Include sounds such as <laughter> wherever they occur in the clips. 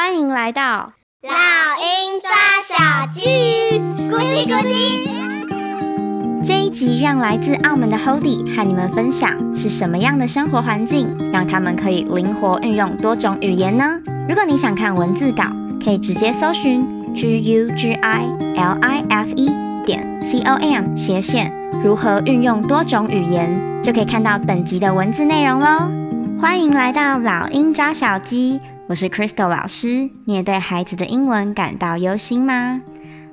欢迎来到老鹰抓小鸡，咕叽咕叽。这一集让来自澳门的 Hody 和你们分享是什么样的生活环境，让他们可以灵活运用多种语言呢？如果你想看文字稿，可以直接搜寻 G U G I L I F E 点 C O M 斜线如何运用多种语言，就可以看到本集的文字内容喽。欢迎来到老鹰抓小鸡。我是 Crystal 老师，你也对孩子的英文感到忧心吗？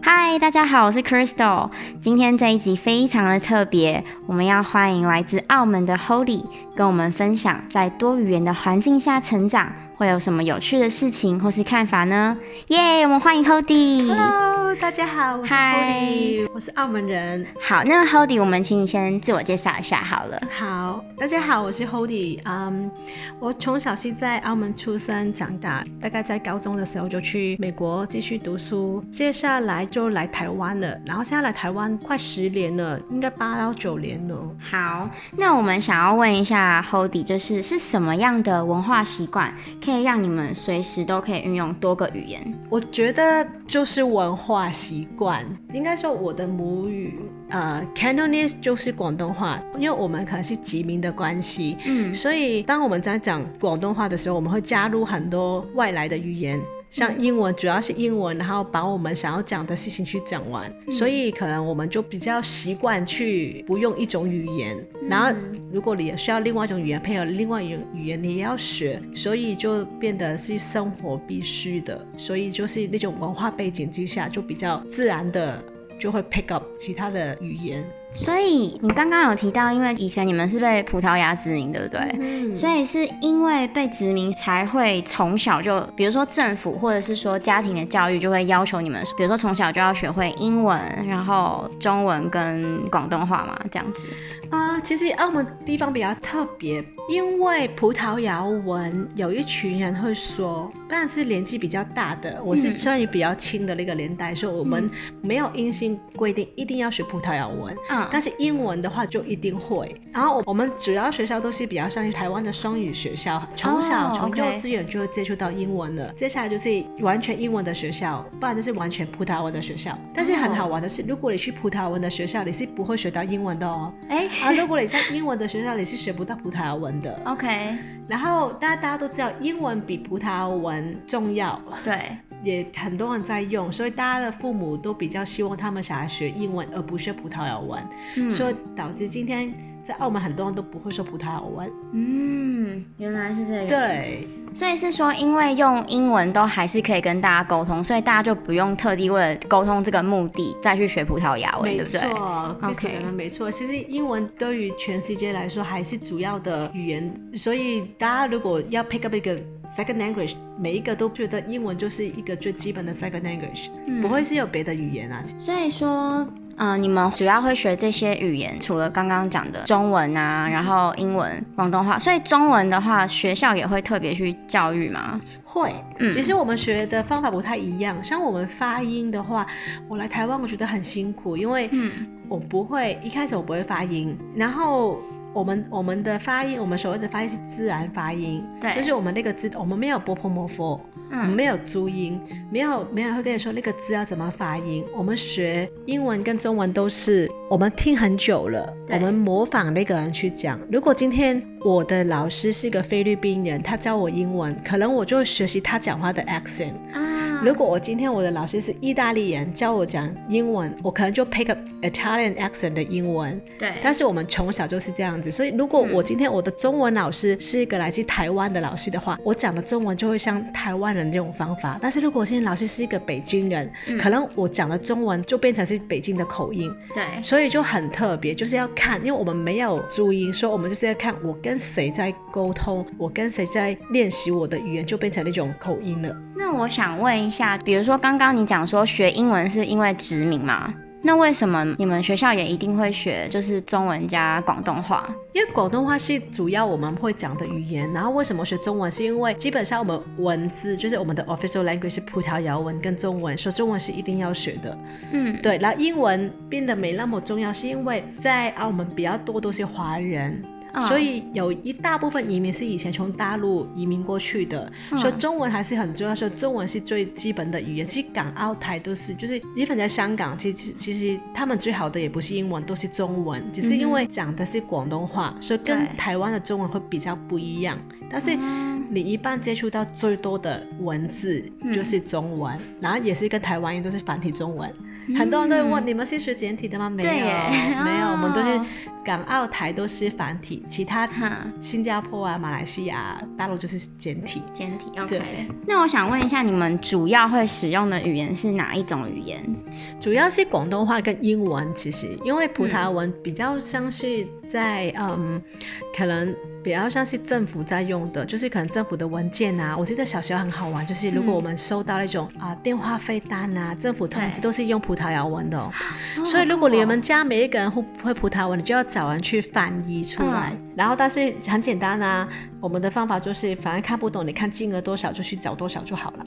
嗨，大家好，我是 Crystal。今天这一集非常的特别，我们要欢迎来自澳门的 Holy，跟我们分享在多语言的环境下成长会有什么有趣的事情或是看法呢？耶，我们欢迎 Holy。大家好，我是 Hody，我是澳门人。好，那 Hody，我们请你先自我介绍一下好了。好，大家好，我是 Hody。嗯，我从小是在澳门出生长大，大概在高中的时候就去美国继续读书，接下来就来台湾了，然后现在来台湾快十年了，应该八到九年了。好，那我们想要问一下 Hody，就是是什么样的文化习惯？可以让你们随时都可以运用多个语言。我觉得就是文化习惯，应该说我的母语，呃，Cantonese 就是广东话，因为我们可能是殖民的关系，嗯，所以当我们在讲广东话的时候，我们会加入很多外来的语言。像英文主要是英文，然后把我们想要讲的事情去讲完，嗯，所以可能我们就比较习惯去不用一种语言，嗯，然后如果你需要另外一种语言配合另外一种语言，你也要学，所以就变得是生活必须的，所以就是那种文化背景之下，就比较自然的就会 pick up 其他的语言。所以你刚刚有提到，因为以前你们是被葡萄牙殖民，对不对？嗯。所以是因为被殖民才会从小就，比如说政府或者是说家庭的教育就会要求你们，比如说从小就要学会英文，然后中文跟广东话嘛，这样子。啊、呃，其实澳门地方比较特别，因为葡萄牙文有一群人会说，但是年纪比较大的，我是算于比较轻的那个年代，所、嗯、以我们没有硬性规定一定要学葡萄牙文。嗯。但是英文的话就一定会，然后我们主要学校都是比较像台湾的双语学校，从小从幼稚园就会接触到英文了。Oh, okay. 接下来就是完全英文的学校，不然就是完全葡萄牙文的学校。但是很好玩的是，如果你去葡萄牙文的学校，你是不会学到英文的哦。哎，啊，如果你在英文的学校，你是学不到葡萄牙文的。OK。然后大家大家都知道，英文比葡萄牙文重要。对。也很多人在用，所以大家的父母都比较希望他们小孩学英文，而不学葡萄牙文。嗯，所以导致今天在澳门很多人都不会说葡萄牙文。嗯，原来是这样。对，所以是说，因为用英文都还是可以跟大家沟通，所以大家就不用特地为了沟通这个目的再去学葡萄牙文，对不对？没错，OK，没错。其实英文对于全世界来说还是主要的语言，所以大家如果要 pick up 一个 second language，每一个都觉得英文就是一个最基本的 second language，嗯，不会是有别的语言啊。所以说，嗯、呃，你们主要会学这些语言，除了刚刚讲的中文啊，然后英文、广东话，所以中文的话，学校也会特别去教育吗？会，嗯，其实我们学的方法不太一样。像我们发音的话，我来台湾我觉得很辛苦，因为我不会，一开始我不会发音，然后。我们我们的发音，我们所谓的发音是自然发音，对，就是我们那个字，我们没有波泼摩佛，嗯，我们没有注音，没有没有人会跟你说那个字要怎么发音。我们学英文跟中文都是我们听很久了，我们模仿那个人去讲。如果今天我的老师是一个菲律宾人，他教我英文，可能我就会学习他讲话的 accent。如果我今天我的老师是意大利人，教我讲英文，我可能就 pick up Italian accent 的英文。对。但是我们从小就是这样子，所以如果我今天我的中文老师是一个来自台湾的老师的话，我讲的中文就会像台湾人这种方法。但是如果我今天老师是一个北京人，嗯、可能我讲的中文就变成是北京的口音。对。所以就很特别，就是要看，因为我们没有注音，所以我们就是要看我跟谁在沟通，我跟谁在练习我的语言，就变成那种口音了。那我想问一下，比如说刚刚你讲说学英文是因为殖民嘛？那为什么你们学校也一定会学就是中文加广东话？因为广东话是主要我们会讲的语言。然后为什么学中文？是因为基本上我们文字就是我们的 official language 是葡萄牙文跟中文，说中文是一定要学的。嗯，对。然后英文变得没那么重要，是因为在澳门比较多都是华人。嗯，所以有一大部分移民是以前从大陆移民过去的，嗯，所以中文还是很重要。说中文是最基本的语言，其实港澳台都是，就是你反正在香港，其实其实他们最好的也不是英文，都是中文，只是因为讲的是广东话，嗯，所以跟台湾的中文会比较不一样。但是你一般接触到最多的文字就是中文，嗯，然后也是跟台湾一样都是繁体中文。很多人都会问、嗯、你们是学简体的吗？没有，没有，我们都是港澳台都是繁体，其他新加坡啊、马来西亚、大陆就是简体。简体，OK。那我想问一下，你们主要会使用的语言是哪一种语言？主要是广东话跟英文，其实因为葡萄牙文比较像是在嗯，嗯，可能。比较像是政府在用的，就是可能政府的文件啊。我记得小时候很好玩，就是如果我们收到那种啊、嗯呃、电话费单啊、政府通知，都是用葡萄牙文的。所以如果你们家每一个人会会葡萄牙文，你就要找人去翻译出来、嗯。然后但是很简单啊，我们的方法就是反正看不懂，你看金额多少就去找多少就好了。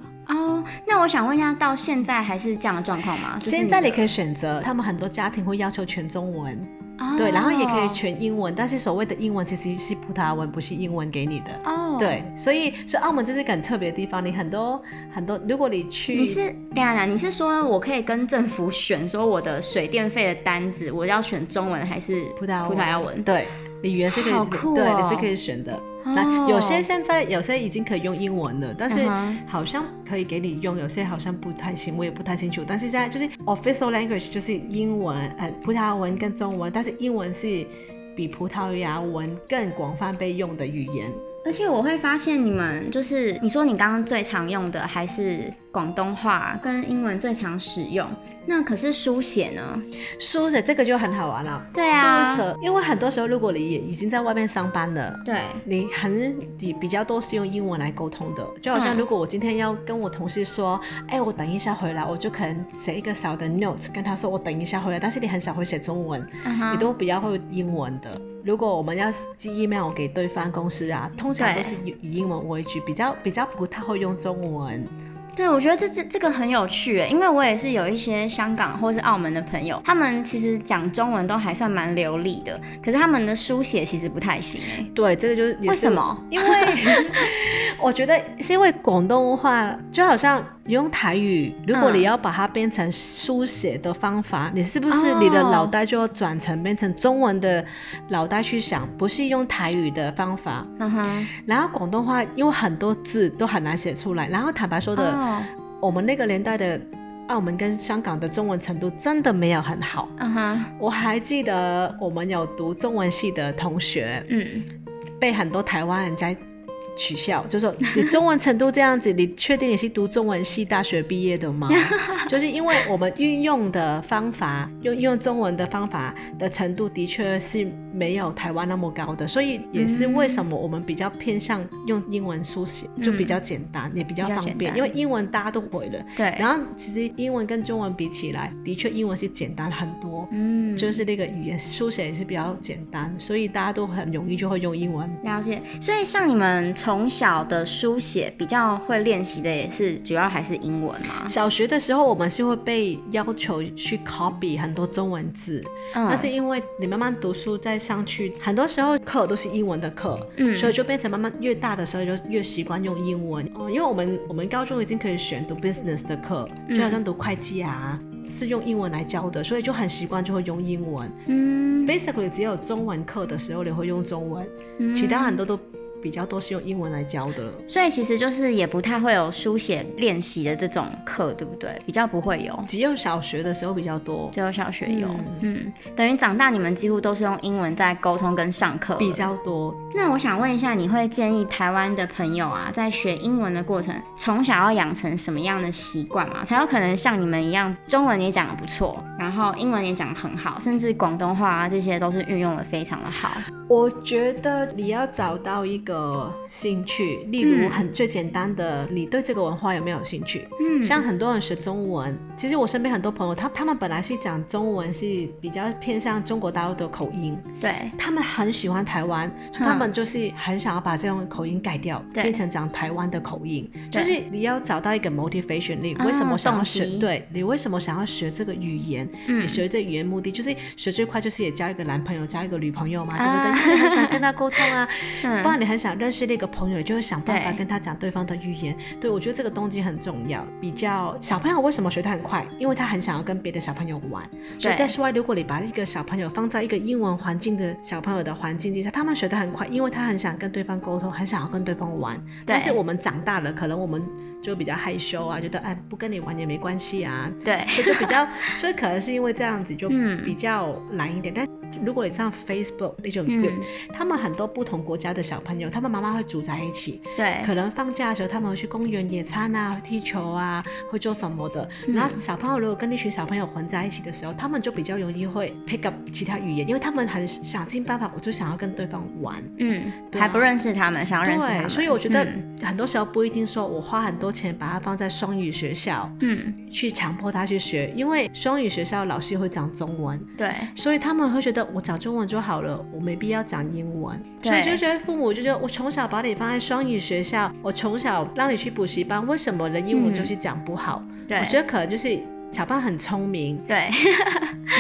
哦，那我想问一下，到现在还是这样的状况吗？就是、现在你可以选择，他们很多家庭会要求全中文。Oh. 对，然后也可以全英文，但是所谓的英文其实是葡萄牙文，不是英文给你的。哦、oh.，对，所以所以澳门这是个很特别的地方，你很多很多，如果你去，你是对啊，你是说我可以跟政府选，说我的水电费的单子，我要选中文还是葡萄牙文？葡萄牙文，对，语言是可以，哦、对，你是可以选的。那、oh. 有些现在有些已经可以用英文了，但是好像可以给你用，有些好像不太行，我也不太清楚。但是现在就是 official language 就是英文，呃，葡萄牙文跟中文，但是英文是比葡萄牙文更广泛被用的语言。而且我会发现你们就是你说你刚刚最常用的还是广东话跟英文最常使用，那可是书写呢？书写这个就很好玩了。对啊，书写，因为很多时候如果你已经在外面上班了，对，你很比比较多是用英文来沟通的。就好像如果我今天要跟我同事说，哎、嗯欸，我等一下回来，我就可能写一个小的 note 跟他说我等一下回来，但是你很少会写中文、嗯，你都比较会英文的。如果我们要寄 email 给对方公司啊，通常都是以英文为主，比较比较不太会用中文。对，我觉得这这这个很有趣，因为我也是有一些香港或是澳门的朋友，他们其实讲中文都还算蛮流利的，可是他们的书写其实不太行。对，这个就是为什么？因为 <laughs> 我觉得是因为广东话就好像你用台语，如果你要把它变成书写的方法，嗯，你是不是你的脑袋就要转成变成中文的脑袋去想，不是用台语的方法？嗯哼。然后广东话因为很多字都很难写出来，然后坦白说的。嗯我们那个年代的澳门跟香港的中文程度真的没有很好。嗯哼，我还记得我们有读中文系的同学，嗯，被很多台湾人在。取笑，就是说你中文程度这样子，你确定你是读中文系大学毕业的吗？<laughs> 就是因为我们运用的方法，用用中文的方法的程度的确是没有台湾那么高的，所以也是为什么我们比较偏向用英文书写，就比较简单，也比较方便，因为英文大家都会了。对。然后其实英文跟中文比起来，的确英文是简单很多。嗯。就是那个语言书写也是比较简单，所以大家都很容易就会用英文。了解。所以像你们。从小的书写比较会练习的也是主要还是英文嘛。小学的时候我们是会被要求去 copy 很多中文字，嗯，但是因为你慢慢读书再上去，很多时候课都是英文的课，嗯，所以就变成慢慢越大的时候就越习惯用英文。哦，因为我们我们高中已经可以选读 business 的课，就好像读会计啊，嗯，是用英文来教的，所以就很习惯就会用英文。嗯，basically 只有中文课的时候你会用中文，嗯，其他很多都。比较多是用英文来教的，所以其实就是也不太会有书写练习的这种课，对不对？比较不会有，只有小学的时候比较多，只有小学有，嗯，嗯，等于长大你们几乎都是用英文在沟通跟上课比较多。那我想问一下，你会建议台湾的朋友啊，在学英文的过程，从小要养成什么样的习惯嘛，才有可能像你们一样，中文也讲得不错，然后英文也讲得很好，甚至广东话啊这些都是运用的非常的好。我觉得你要找到一个兴趣，例如很最简单的，嗯、你对这个文化有没有兴趣？嗯，像很多人学中文，其实我身边很多朋友，他他们本来是讲中文是比较偏向中国大陆的口音，对，他们很喜欢台湾，他们就是很想要把这种口音改掉，对变成讲台湾的口音。就是你要找到一个 motivation，你为什么想要学？啊、对，你为什么想要学这个语言？嗯、你学这语言目的就是学最快，就是也交一个男朋友，交一个女朋友嘛，啊、对不对？你很想跟他沟通啊，<laughs> 嗯、不然你很想认识那个朋友，你就会想办法跟他讲对方的语言。对，对，我觉得这个动机很重要。比较小朋友为什么学得很快？因为他很想要跟别的小朋友玩。所以但是，如果你把一个小朋友放在一个英文环境的小朋友的环境之下，他们学得很快，因为他很想跟对方沟通，很想要跟对方玩。但是我们长大了，可能我们。就比较害羞啊，觉得哎，不跟你玩也没关系啊，对，所以就比较，<laughs> 所以可能是因为这样子就比较懒一点。嗯、但如果你上 Facebook 那种，嗯、他们很多不同国家的小朋友，他们妈妈会组在一起，对，可能放假的时候他们会去公园野餐啊，踢球啊，会做什么的。嗯、然后小朋友如果跟那群小朋友混在一起的时候，他们就比较容易会 pick up 其他语言，因为他们很想尽办法，我就想要跟对方玩，嗯，啊、还不认识他们，想要认识他们，所以我觉得很多时候不一定说我花很多。钱把他放在双语学校，嗯，去强迫他去学，因为双语学校老师会讲中文，对，所以他们会觉得我讲中文就好了，我没必要讲英文，所以就觉得父母就觉得我从小把你放在双语学校，我从小让你去补习班，为什么人英文就是讲不好？嗯、对，我觉得可能就是。小胖很聪明，对，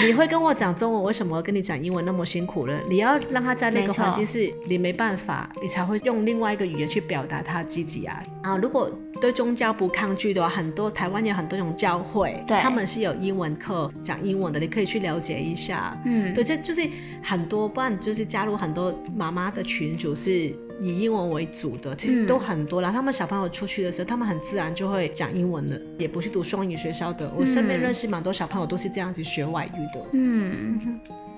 你会跟我讲中文，为什么跟你讲英文那么辛苦了？你要让他在那个环境是你没办法，你才会用另外一个语言去表达他自己啊。啊，如果对宗教不抗拒的话，很多台湾有很多种教会，对，他们是有英文课讲英文的，你可以去了解一下。嗯，对，这就是很多，不然就是加入很多妈妈的群组是。以英文为主的，其实都很多啦。嗯、他们小朋友出去的时候，他们很自然就会讲英文的，也不是读双语学校的。我身边认识蛮多小朋友都是这样子学外语的。嗯，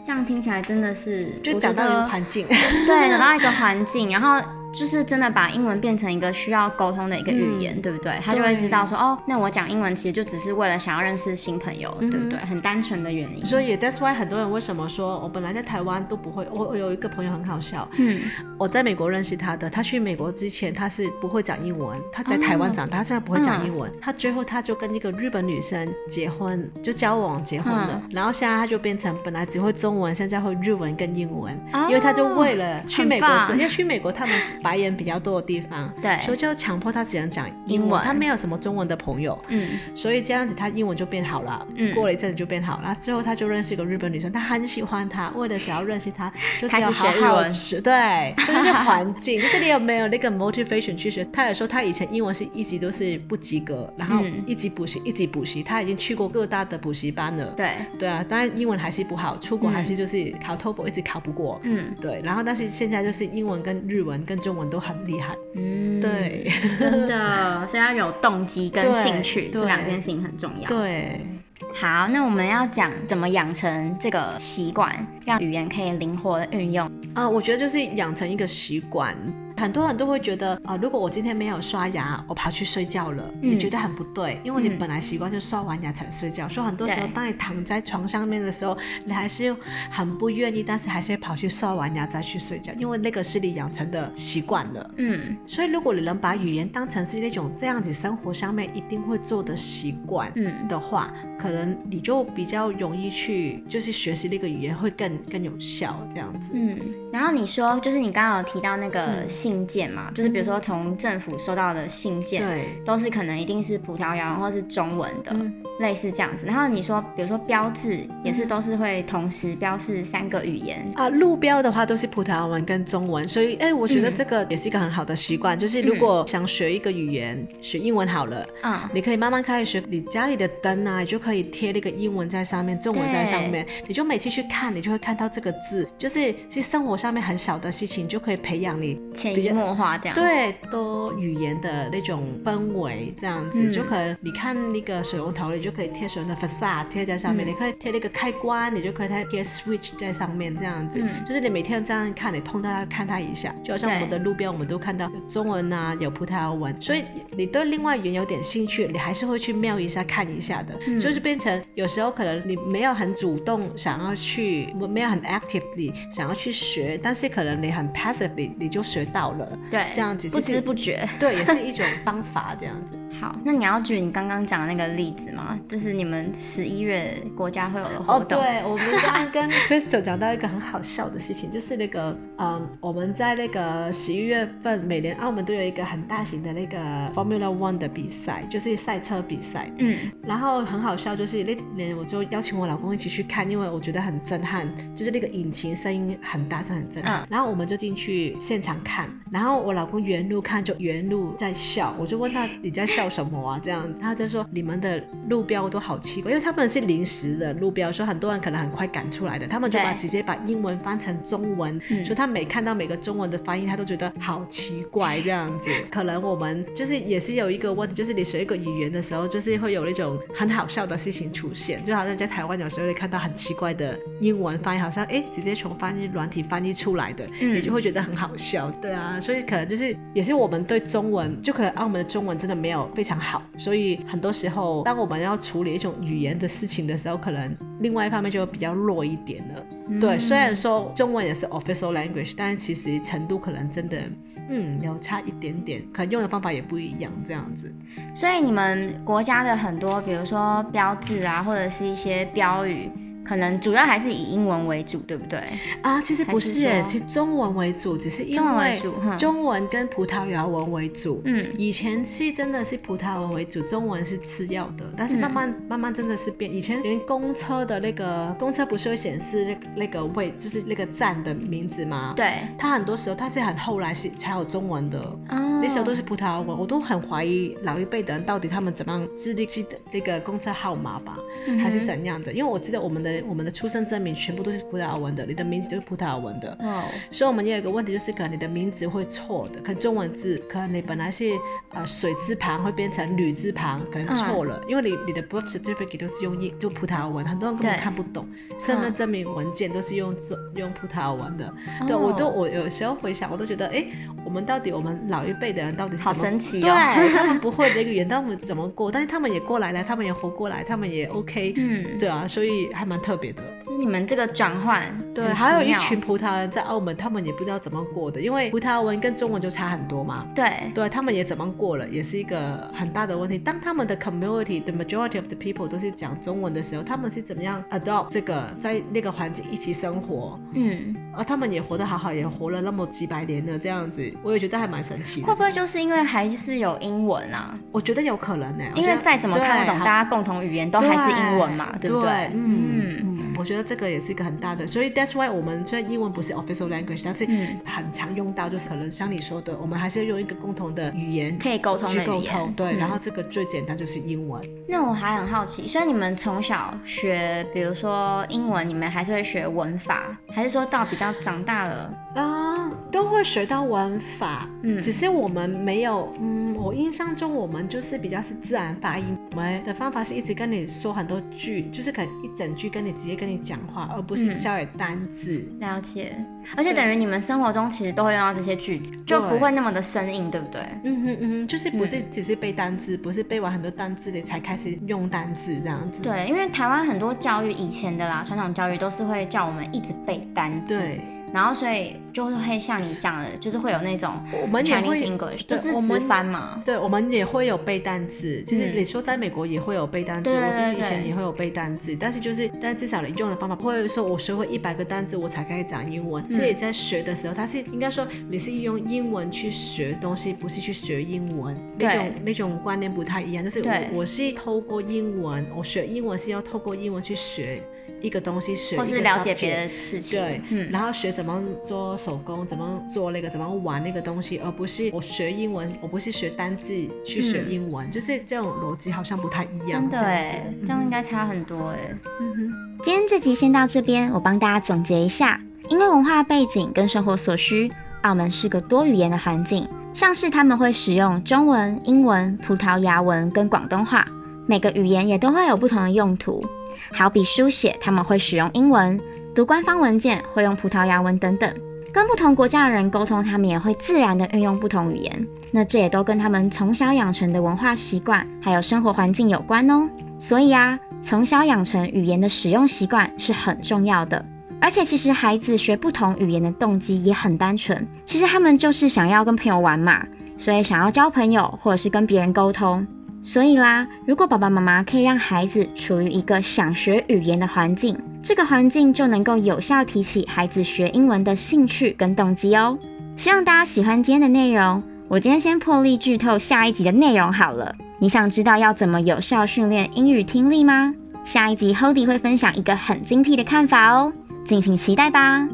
这样听起来真的是就讲到一个环境，<laughs> 对，讲到一个环境，然后。就是真的把英文变成一个需要沟通的一个语言，嗯、对不对？他就会知道说，哦，那我讲英文其实就只是为了想要认识新朋友，嗯、对不对？很单纯的原因。所以 that's why 很多人为什么说我本来在台湾都不会，我我有一个朋友很好笑，嗯，我在美国认识他的，他去美国之前他是不会讲英文，他在台湾长大，现在不会讲英文，嗯、他最后他就跟一个日本女生结婚，就交往结婚了，嗯、然后现在他就变成本来只会中文，现在会日文跟英文，哦、因为他就为了去美国，因为去美国他们。白人比较多的地方，对，所以就强迫他只能讲英文，他没有什么中文的朋友，嗯，所以这样子他英文就变好了，嗯，过了一阵子就变好了，最后他就认识一个日本女生，他很喜欢她，为了想要认识她，就开始学日文，对，<laughs> 就是环境，就是你有没有那个 motivation 去学？他也说他以前英文是一直都是不及格，然后一直补习，一直补习，他已经去过各大的补习班了，对，对啊，当然英文还是不好，出国还是就是考 TOEFL 一直考不过，嗯，对，然后但是现在就是英文跟日文跟中文都很厉害。嗯，对，真的，所以要有动机跟兴趣，这两件事情很重要。对，好，那我们要讲怎么养成这个习惯，让语言可以灵活的运用。啊、呃，我觉得就是养成一个习惯。很多人都会觉得啊、呃，如果我今天没有刷牙，我跑去睡觉了，嗯、你觉得很不对，因为你本来习惯就刷完牙才睡觉。嗯、所以很多时候，当你躺在床上面的时候，你还是很不愿意，但是还是跑去刷完牙再去睡觉，因为那个是你养成的习惯了。嗯，所以如果你能把语言当成是那种这样子生活上面一定会做的习惯，嗯的话，嗯、可能你就比较容易去就是学习那个语言会更更有效这样子。嗯，然后你说就是你刚刚有提到那个。信件嘛，就是比如说从政府收到的信件，对，都是可能一定是葡萄牙文或是中文的，嗯、类似这样子。然后你说，比如说标志也是都是会同时标示三个语言啊，路标的话都是葡萄牙文跟中文。所以，哎、欸，我觉得这个也是一个很好的习惯，嗯、就是如果想学一个语言，学英文好了，嗯，你可以慢慢开始学。你家里的灯啊，你就可以贴那个英文在上面，中文在上面，你就每次去看，你就会看到这个字，就是其实生活上面很小的事情，就可以培养你。潜移默化这样，对，多语言的那种氛围这样子，嗯、就可能你看那个水龙头，你就就可以贴所有的 facade 贴在上面，嗯、你可以贴那个开关，你就可以贴贴 switch 在上面，这样子，嗯、就是你每天这样看，你碰到它看它一下，就好像我们的路边，我们都看到有中文啊，有葡萄牙文，所以你对另外语言有点兴趣，你还是会去瞄一下看一下的，嗯、就是变成有时候可能你没有很主动想要去，没有很 actively 想要去学，但是可能你很 passively 你就学到了，对，这样子不知不觉，对，也是一种方法，这样子。好，那你要举你刚刚讲的那个例子吗？就是你们十一月国家会有的活动。哦，对，我们刚刚跟 <laughs> Crystal 讲到一个很好笑的事情，就是那个，嗯，我们在那个十一月份，每年澳门都有一个很大型的那个 Formula One 的比赛，就是赛车比赛。嗯。然后很好笑，就是那年我就邀请我老公一起去看，因为我觉得很震撼，就是那个引擎声音很大声，很震撼。嗯。然后我们就进去现场看，然后我老公原路看就原路在笑，我就问他你在笑什么啊？这样子，他就说你们的路标都好奇怪，因为他们是临时的路标，所以很多人可能很快赶出来的，他们就把直接把英文翻成中文，对说他每看到每个中文的翻译，他都觉得好奇怪这样子。可能我们就是也是有一个问题，就是你学一个语言的时候，就是会有那种很好笑的事情出现，就好像在台湾有时候会看到很奇怪的英文翻译，好像哎直接从翻译软体翻译出来的，嗯、你就会觉得很好笑。对啊，所以可能就是也是我们对中文，就可能澳门的中文真的没有非常好。所以很多时候，当我们要处理一种语言的事情的时候，可能另外一方面就会比较弱一点了。嗯、对，虽然说中文也是 official language，但是其实程度可能真的，嗯，有差一点点，可能用的方法也不一样，这样子。所以你们国家的很多，比如说标志啊，或者是一些标语。可能主要还是以英文为主，对不对？啊，其实不是其实中文为主，只是因为中文跟葡萄牙文为主。嗯，以前是真的是葡萄牙文为主，中文是次要的。但是慢慢、嗯、慢慢真的是变，以前连公车的那个公车不是会显示那个那个位，就是那个站的名字吗？对，它很多时候它是很后来是才有中文的。哦，那时候都是葡萄牙文，我都很怀疑老一辈的人到底他们怎么样自己记的那个公车号码吧，嗯、还是怎样的？因为我记得我们的。我们的出生证明全部都是葡萄牙文的，你的名字就是葡萄牙文的。哦，所以我们也有一个问题，就是可能你的名字会错的，可能中文字，可能你本来是呃水字旁会变成女字旁，可能错了，因为你你的 birth certificate 都是用英就葡萄牙文，很多人根本看不懂。身份证明文件都是用用葡萄牙文的。对，我都我有时候回想，我都觉得，哎，我们到底我们老一辈的人到底是好神奇哦，对，他们不会的一个语言，但我们怎么过？但是他们也过来了，他们也活过来，他们也 OK。嗯，对啊，所以还蛮特别的。就是你们这个转换，对，还有一群葡萄牙人在澳门，他们也不知道怎么过的，因为葡萄牙文跟中文就差很多嘛。对，对他们也怎么过了，也是一个很大的问题。当他们的 community，the majority of the people 都是讲中文的时候，他们是怎么样 adopt 这个在那个环境一起生活？嗯，而他们也活得好好，也活了那么几百年了，这样子，我也觉得还蛮神奇的。会不会就是因为还是有英文啊？我觉得有可能呢、欸，因为再怎么看不懂，大家共同语言都还是英文嘛，对，对不对？对嗯。嗯我觉得这个也是一个很大的，所以 that's why 我们虽然英文不是 official language，但是很常用到，就是可能像你说的，我们还是要用一个共同的语言可以沟通的语言。对，嗯、然后这个最简单就是英文。那我还很好奇，虽然你们从小学，比如说英文，你们还是会学文法，还是说到比较长大了啊，都会学到文法？嗯，只是我们没有，嗯，我印象中我们就是比较是自然发音，我们的方法是一直跟你说很多句，就是可能一整句跟你直接跟你。讲话，而不是教给单字。嗯，了解，而且等于你们生活中其实都会用到这些句子，就不会那么的生硬，对不对？嗯嗯嗯，就是不是只是背单字，嗯、不是背完很多单字你才开始用单字这样子。对，因为台湾很多教育以前的啦，传统教育都是会叫我们一直背单字。对。然后，所以就会像你讲的，就是会有那种我们也会 English，就是直翻嘛。对，我们也会有背单词。其实你说在美国也会有背单词，我记得以前也会有背单词。但是就是，但至少你用的方法不会说我学会一百个单词我才开始讲英文。所以在学的时候，它是应该说你是用英文去学东西，不是去学英文。那种那种观念不太一样。就是我我是透过英文，我学英文是要透过英文去学。一个东西学，或是了解别的事情，对，嗯，然后学怎么做手工，怎么做那个，怎么玩那个东西，而不是我学英文，我不是学单字去学英文，嗯、就是这种逻辑好像不太一样。真的哎，这样应该差很多哎。嗯哼，今天这集先到这边，我帮大家总结一下，因为文化背景跟生活所需，澳门是个多语言的环境，像是他们会使用中文、英文、葡萄牙文跟广东话。每个语言也都会有不同的用途。好比书写，他们会使用英文；读官方文件会用葡萄牙文等等。跟不同国家的人沟通，他们也会自然地运用不同语言。那这也都跟他们从小养成的文化习惯，还有生活环境有关哦。所以啊，从小养成语言的使用习惯是很重要的。而且，其实孩子学不同语言的动机也很单纯，其实他们就是想要跟朋友玩嘛，所以想要交朋友或者是跟别人沟通。所以啦，如果爸爸妈妈可以让孩子处于一个想学语言的环境，这个环境就能够有效提起孩子学英文的兴趣跟动机哦。希望大家喜欢今天的内容。我今天先破例剧透下一集的内容好了。你想知道要怎么有效训练英语听力吗？下一集 Hody 会分享一个很精辟的看法哦，敬请期待吧。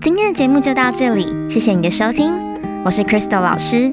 今天的节目就到这里，谢谢你的收听，我是 Crystal 老师。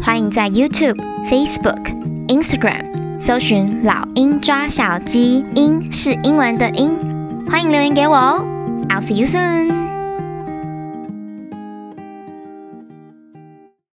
欢迎在 YouTube、Facebook、Instagram 搜寻“老鹰抓小鸡”，鹰是英文的鹰。欢迎留言给我哦。I'll see you soon.